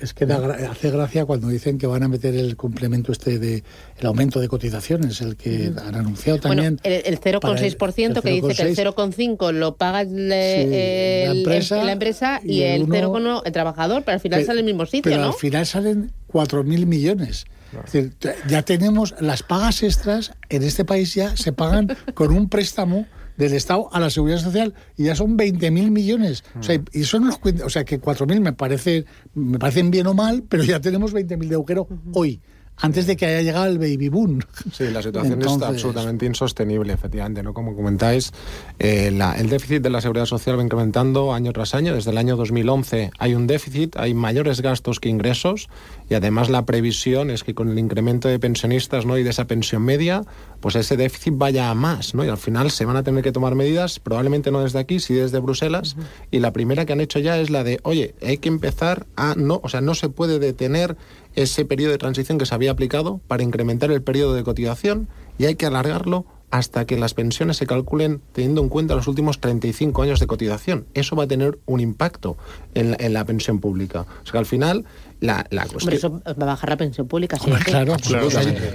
Es que hace gracia cuando dicen que van a meter el complemento este de el aumento de cotizaciones, el que han anunciado también. Bueno, el, 0,6% que dice que el 0,5 lo paga la, empresa, y, el, 0,1 el trabajador, pero al final sale el mismo sitio, pero ¿no? al final salen 4.000 millones. Es decir, ya tenemos las pagas extras en este país ya se pagan con un préstamo del Estado a la Seguridad Social y ya son 20.000 millones. O sea, y son los o sea que 4.000 me parece me parecen bien o mal, pero ya tenemos 20.000 de agujero hoy antes de que haya llegado el baby boom. Sí, la situación está absolutamente insostenible, efectivamente, ¿no? Como comentáis, eh, el déficit de la seguridad social va incrementando año tras año. Desde el año 2011 hay un déficit, hay mayores gastos que ingresos y además la previsión es que con el incremento de pensionistas ¿no? y de esa pensión media, pues ese déficit vaya a más, ¿no? Y al final se van a tener que tomar medidas, probablemente no desde aquí, sí desde Bruselas, y la primera que han hecho ya es la de, oye, hay que empezar a no, o sea, no se puede detener ese periodo de transición que se había aplicado para incrementar el periodo de cotización y hay que alargarlo hasta que las pensiones se calculen teniendo en cuenta los últimos 35 años de cotización. Eso va a tener un impacto en la, pensión pública. O sea que al final la, la cuestión... eso va a bajar la pensión pública. ¿sí? claro, claro,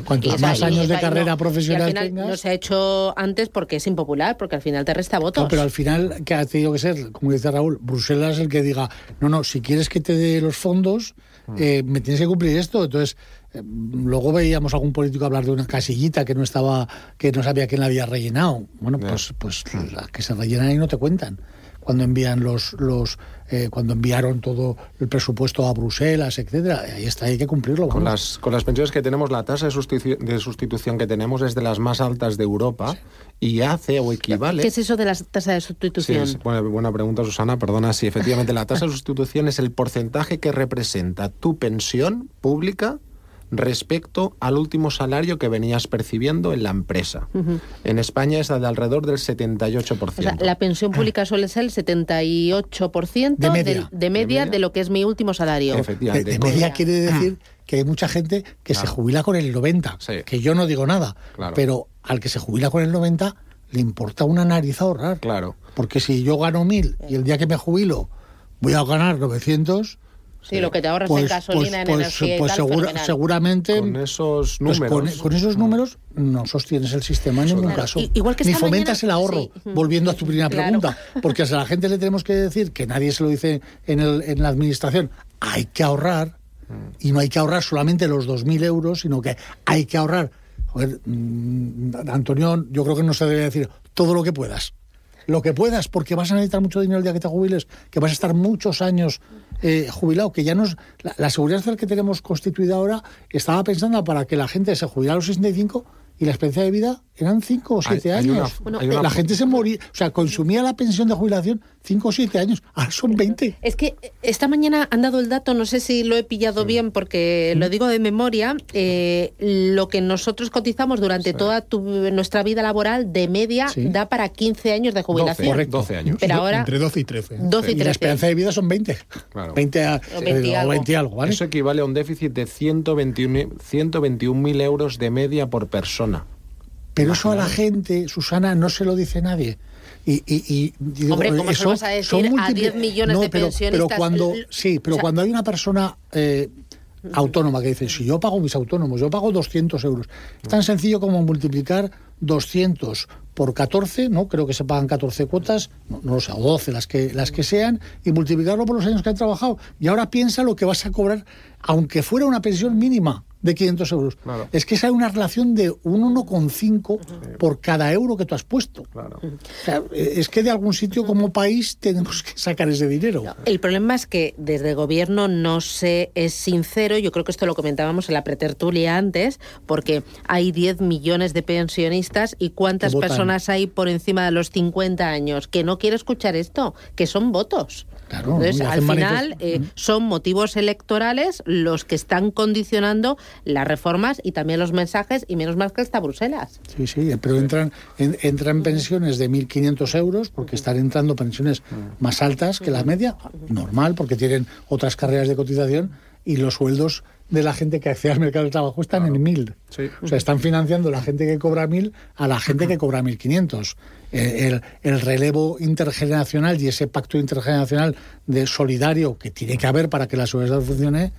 Cuantos más años de carrera profesional tengas... No se ha hecho antes porque es impopular, porque al final te resta votos. pero al final, que ha tenido que ser, como dice Raúl, Bruselas el que diga, no, no, si quieres que te dé los fondos eh, me tienes que cumplir esto. Entonces, eh, luego veíamos a algún político hablar de una casillita que no estaba, que no sabía quién la había rellenado. Bueno, pues, pues las que se rellenan ahí no te cuentan cuando envían los, los eh, cuando enviaron todo el presupuesto a Bruselas, etcétera. Ahí está, hay que cumplirlo. Con las, con las pensiones que tenemos, la tasa de, sustitución, que tenemos es de las más altas de Europa y hace o equivale. ¿Qué es eso de la tasa de sustitución? Sí, buena, buena pregunta, Susana. Perdona, sí, efectivamente, la tasa de sustitución es el porcentaje que representa tu pensión pública respecto al último salario que venías percibiendo en la empresa. En España es de alrededor del 78%. la pensión pública suele ser el 78% de media. De, media, de, lo que es mi último salario. Efectivamente. De, media quiere decir que hay mucha gente que se jubila con el 90, que yo no digo nada, pero al que se jubila con el 90 le importa una nariz ahorrar. Claro. Porque si yo gano 1000 y el día que me jubilo voy a ganar 900, Sí, lo que te ahorras en pues, gasolina, en pues, energía pues seguramente con esos números, con, esos números no sostienes el sistema en ningún caso. igual que Ni fomentas el ahorro, volviendo a tu primera pregunta, porque a la gente le tenemos que decir que nadie se lo dice en, el, en la administración, hay que ahorrar y no hay que ahorrar solamente los 2.000 euros, sino que hay que ahorrar. Joder, mm, Antonio, yo creo que no se debe decir todo lo que puedas. Lo que puedas, porque vas a necesitar mucho dinero el día que te jubiles, que vas a estar muchos años eh, jubilado, que ya nos. La, seguridad social que tenemos constituida ahora estaba pensando para que la gente se jubilara a los 65 y la experiencia de vida eran 5 o 7 años. la gente se moría, o sea, consumía la pensión de jubilación 5 o 7 años, ahora son 20. Es que esta mañana han dado el dato, no sé si lo he pillado bien porque lo digo de memoria, eh, lo que nosotros cotizamos durante toda nuestra vida laboral de media da para 15 años de jubilación. 12, correcto. 12 años. Pero ahora, Entre 12 y 13. 12 y, 13. la esperanza de vida son 20. Claro. 20, a, o 20, algo. ¿vale? Eso equivale a un déficit de 121.000 121 euros de media por persona. Pero eso a la gente, Susana, no se lo dice nadie. Y, y, y Hombre, ¿cómo se vas a decir a 10 millones de pero, pensionistas? Pero cuando, sí, pero cuando hay una persona eh, autónoma que dice, si yo pago mis autónomos, yo pago 200 euros, es tan sencillo como multiplicar 200 por 14, ¿no? Creo que se pagan 14 cuotas, no, no lo sé, o 12, las que, las que sean, y multiplicarlo por los años que han trabajado. Y ahora piensa lo que vas a cobrar, aunque fuera una pensión mínima de 500 euros. Es que esa es una relación de un 1,5 por cada euro que tú has puesto. es que de algún sitio como país tenemos que sacar ese dinero. el problema es que desde el gobierno no se es sincero, yo creo que esto lo comentábamos en la pretertulia antes, porque hay 10 millones de pensionistas y cuántas personas hay por encima de los 50 años que no quiere escuchar esto, que son votos. Entonces, al final eh, son motivos electorales los que están condicionando las reformas y también los mensajes, y menos mal que está Bruselas. Sí, sí, pero entran, entran pensiones de 1.500 euros porque están entrando pensiones más altas que la media, normal, porque tienen otras carreras de cotización y los sueldos de la gente que accede al mercado del trabajo están en mil. O sea, están financiando la gente que cobra mil a la gente que cobra mil quinientos. El, el, relevo intergeneracional y ese pacto intergeneracional de solidario que tiene que haber para que la sociedad funcione.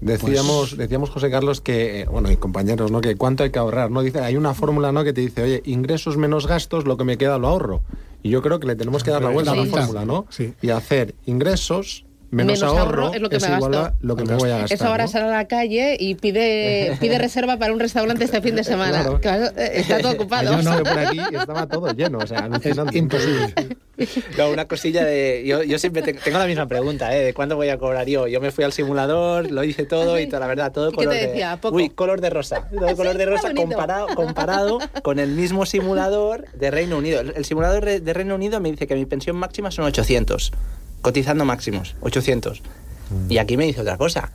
Decíamos, pues decíamos José Carlos que, bueno, y compañeros, ¿no? Que cuánto hay que ahorrar, ¿no? Dice, hay una fórmula, ¿no? Que te dice, oye, ingresos menos gastos, lo que me queda lo ahorro. Y yo creo que le tenemos que dar la vuelta a la fórmula, ¿no? Sí. Y hacer ingresos menos, ahorro, es lo que me gasto. lo que me voy a gastar. Eso ahora sale a la calle y pide pide reserva para un restaurante este fin de semana. Eh, está todo ocupado. Yo no, por aquí estaba todo lleno, o sea, Imposible. No, una cosilla de... Yo, yo siempre tengo la misma pregunta, ¿eh? De cuándo voy a cobrar yo. Yo me fui al simulador, lo hice todo ¿Ah, y toda la verdad, todo color te decía? de... Uy, color de rosa. Todo color de rosa comparado, comparado con el mismo simulador de Reino Unido. El, el simulador de Reino Unido me dice que mi pensión máxima son 800 cotizando máximos, 800. Y aquí me dice otra cosa.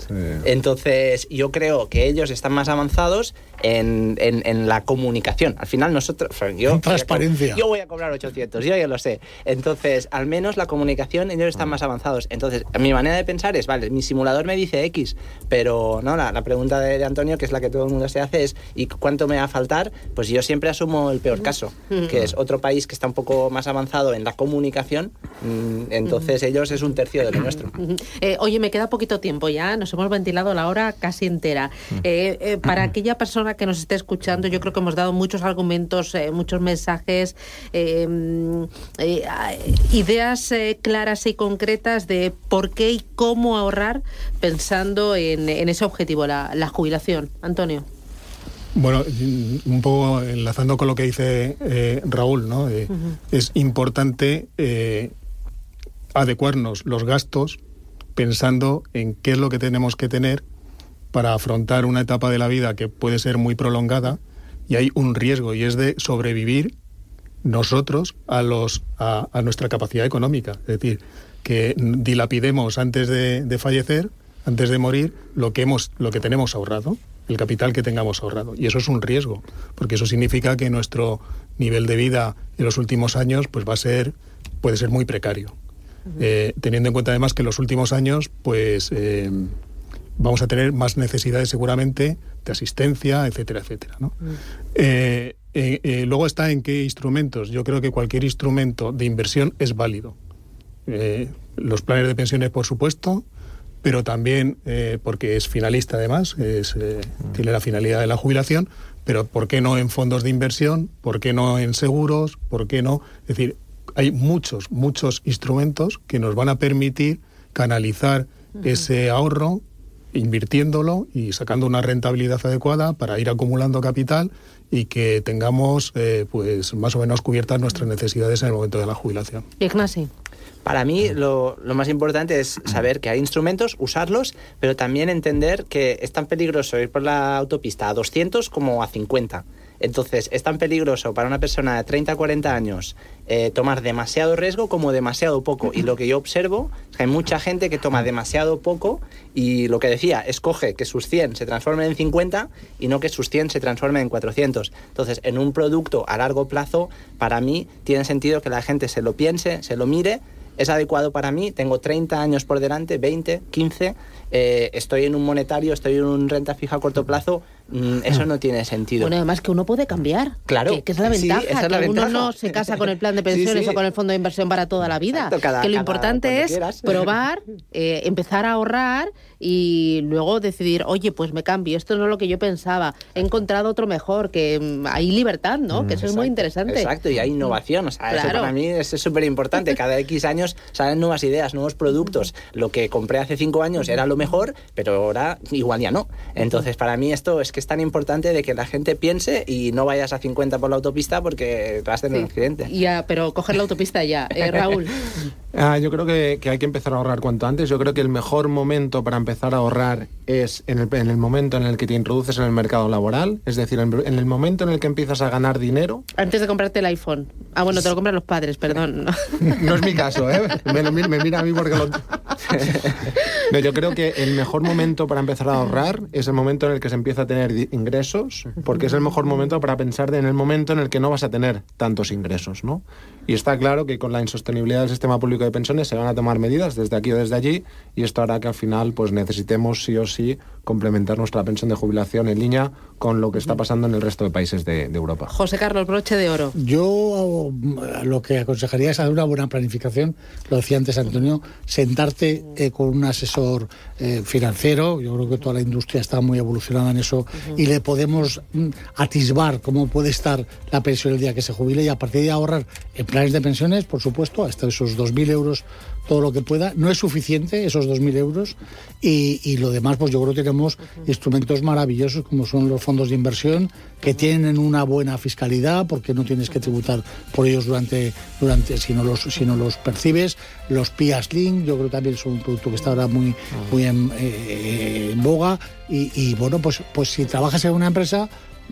Entonces, yo creo que ellos están más avanzados en, en, la comunicación. Al final, nosotros. Yo, transparencia. yo voy a cobrar 800, yo ya lo sé. Entonces, al menos la comunicación, ellos están más avanzados. Entonces, mi manera de pensar es: vale, mi simulador me dice X, pero no, la, la pregunta de, Antonio, que es la que todo el mundo se hace, es: ¿y cuánto me va a faltar? Pues yo siempre asumo el peor caso, que es otro país que está un poco más avanzado en la comunicación. Mm, entonces, ellos es un tercio de lo nuestro. Eh, oye, me queda poquito tiempo ya, nos hemos ventilado la hora casi entera. Eh, eh, para aquella persona que nos esté escuchando, yo creo que hemos dado muchos argumentos, eh, muchos mensajes, mm, ideas claras y concretas de por qué y cómo ahorrar pensando en, ese objetivo, la, jubilación. Antonio. Bueno, un poco enlazando con lo que dice Raúl, ¿no? Es importante adecuarnos los gastos pensando en qué es lo que tenemos que tener para afrontar una etapa de la vida que puede ser muy prolongada y hay un riesgo y es de sobrevivir nosotros a los a, nuestra capacidad económica. Es decir que dilapidemos antes de, fallecer antes de morir lo que hemos lo que tenemos ahorrado el capital que tengamos ahorrado. Y eso es un riesgo porque eso significa que nuestro nivel de vida en los últimos años pues va a ser puede ser muy precario. Eh, teniendo en cuenta además que en los últimos años, pues eh, vamos a tener más necesidades seguramente de asistencia, etcétera, etcétera. ¿no? Mm. Eh, luego está en qué instrumentos. Yo creo que cualquier instrumento de inversión es válido. los planes de pensiones, por supuesto, pero también porque es finalista además, es, tiene la finalidad de la jubilación, pero ¿por qué no en fondos de inversión? ¿Por qué no en seguros? ¿Por qué no? Es decir, hay muchos, muchos instrumentos que nos van a permitir canalizar ese ahorro invirtiéndolo y sacando una rentabilidad adecuada para ir acumulando capital y que tengamos eh, pues más o menos cubiertas nuestras necesidades en el momento de la jubilación. Ignasi. Para mí lo, lo, más importante es saber que hay instrumentos, usarlos, pero también entender que es tan peligroso ir por la autopista a 200 como a 50. Entonces, es tan peligroso para una persona de 30 40 años eh, tomar demasiado riesgo como demasiado poco. Y lo que yo observo es que hay mucha gente que toma demasiado poco y lo que decía, escoge que sus 100 se transformen en 50 y no que sus 100 se transformen en 400. Entonces, en un producto a largo plazo, para mí tiene sentido que la gente se lo piense, se lo mire es adecuado para mí, tengo 30 años por delante, 20, 15, eh, estoy en un monetario, estoy en un renta fija a corto plazo, eso no tiene sentido. Bueno, además que uno puede cambiar. Claro. Que, es la ventaja, que uno no se casa con el plan de pensiones o con el fondo de inversión para toda la vida. que lo importante es probar, eh, empezar a ahorrar y luego decidir, oye, pues me cambio, esto no es lo que yo pensaba, he encontrado otro mejor, que mm, hay libertad, ¿no? que eso es muy interesante. Exacto, y hay innovación, o sea, eso para mí es súper importante. Cada X años salen nuevas ideas, nuevos productos. Lo que compré hace cinco años era lo mejor, pero ahora igual ya no. Entonces, para mí esto es que es tan importante de que la gente piense y no vayas a 50 por la autopista porque vas a tener un accidente. Ya, pero coger la autopista ya. Eh, Raúl. Ah, yo creo que, que, hay que empezar a ahorrar cuanto antes. Yo creo que el mejor momento para empezar a ahorrar es en el, en el momento en el que te introduces en el mercado laboral, es decir, en, el momento en el que empiezas a ganar dinero. Antes de comprarte el iPhone. Ah, bueno, te lo compran los padres, perdón. No, es mi caso, ¿eh? Me, mira a mí porque lo... no, yo creo que el mejor momento para empezar a ahorrar es el momento en el que se empieza a tener ingresos, porque es el mejor momento para pensar en el momento en el que no vas a tener tantos ingresos, ¿no? Y está claro que con la insostenibilidad del sistema público de Pensiones se van a tomar medidas desde aquí o desde allí y esto hará que al final pues necesitemos sí o sí complementar nuestra pensión de jubilación en línea con lo que está pasando en el resto de países de, Europa. José Carlos, broche de oro. Yo lo que aconsejaría es hacer una buena planificación, lo decía antes Antonio, sentarte eh, con un asesor eh, financiero, yo creo que toda la industria está muy evolucionada en eso y le podemos mm, atisbar cómo puede estar la pensión el día que se jubile y a partir de ahorrar en planes de pensiones, por supuesto, hasta esos 2.000 euros todo lo que pueda. No es suficiente esos 2.000 euros y, lo demás, pues yo creo que tenemos instrumentos maravillosos como son los fondos de inversión que tienen una buena fiscalidad porque no tienes que tributar por ellos durante, durante si, no los, si los percibes. Los PIAS Link, yo creo que también son un producto que está ahora muy, muy en, eh, boga y, y, bueno, pues, pues si trabajas en una empresa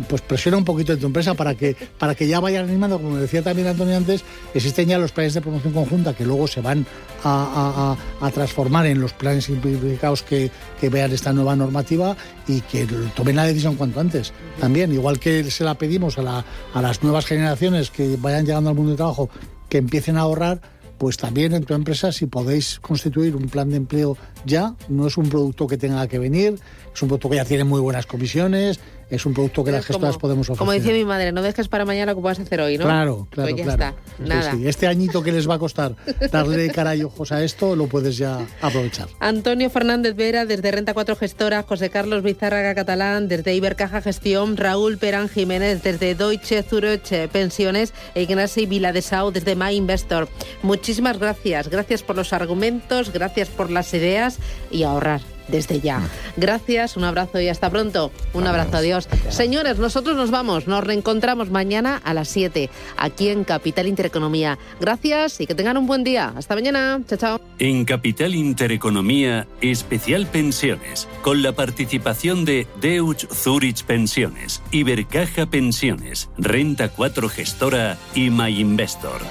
pues presiona un poquito en tu empresa para que, para que ya vayan animando, como decía también Antonio antes, existen ya los planes de promoción conjunta que luego se van a, transformar en los planes simplificados que, que, vean esta nueva normativa y que tomen la decisión cuanto antes. También, igual que se la pedimos a, a las nuevas generaciones que vayan llegando al mundo del trabajo, que empiecen a ahorrar, pues también en tu empresa si podéis constituir un plan de empleo ya, no es un producto que tenga que venir, es un producto que ya tiene muy buenas comisiones, es un producto que las gestoras podemos ofrecer. Como decía mi madre, no dejes para mañana lo que puedas hacer hoy, ¿no? Claro, claro. Pues ya está, nada. Este añito que les va a costar darle cara y ojos a esto, lo puedes ya aprovechar. Antonio Fernández Vera, desde Renta 4 Gestora, José Carlos Bizárraga Catalán, desde Ibercaja Gestión, Raúl Perán Jiménez, desde Deutsche Zurich Pensiones, e Ignacio Vila de Sau, desde My Investor. Muchísimas gracias. Gracias por los argumentos, gracias por las ideas y ahorrar desde ya. Mm. Gracias, un abrazo y hasta pronto. Un abrazo, adiós. Señores, nosotros nos vamos, nos reencontramos mañana a las 7 aquí en Capital Intereconomía. Gracias y que tengan un buen día. Hasta mañana. Chao, chao. En Capital Intereconomía, especial pensiones, con la participación de Deutsche Zurich Pensiones, Ibercaja Pensiones, Renta 4 Gestora y My Investor.